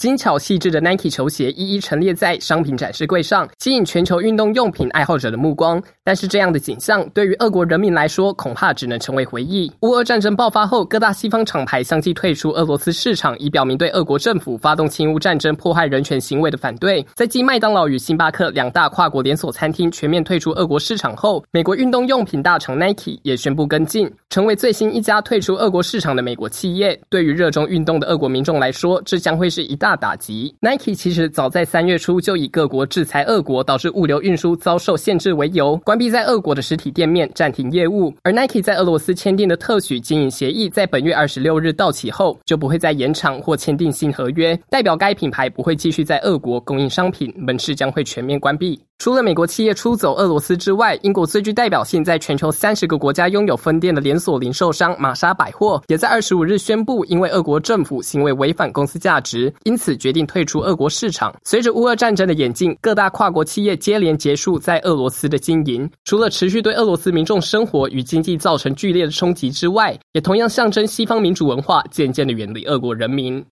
精巧细致的 Nike 球鞋一一陈列在商品展示柜上，吸引全球运动用品爱好者的目光。但是，这样的景象对于俄国人民来说，恐怕只能成为回忆。乌俄战争爆发后，各大西方厂牌相继退出俄罗斯市场，以表明对俄国政府发动侵乌战争、迫害人权行为的反对。在继麦当劳与星巴克两大跨国连锁餐厅全面退出俄国市场后，美国运动用品大厂 Nike 也宣布跟进，成为最新一家退出俄国市场的美国企业。对于热衷运动的俄国民众来说，这将会是一大。大打击。Nike 其实早在三月初就以各国制裁俄国导致物流运输遭受限制为由，关闭在俄国的实体店面，暂停业务。而 Nike 在俄罗斯签订的特许经营协议，在本月二十六日到期后，就不会再延长或签订新合约，代表该品牌不会继续在俄国供应商品，门市将会全面关闭。除了美国企业出走俄罗斯之外，英国最具代表性、在全球三十个国家拥有分店的连锁零售商玛莎百货，也在二十五日宣布，因为俄国政府行为违反公司价值，因此决定退出俄国市场。随着乌俄战争的演进，各大跨国企业接连结束在俄罗斯的经营，除了持续对俄罗斯民众生活与经济造成剧烈的冲击之外，也同样象征西方民主文化渐渐的远离俄国人民。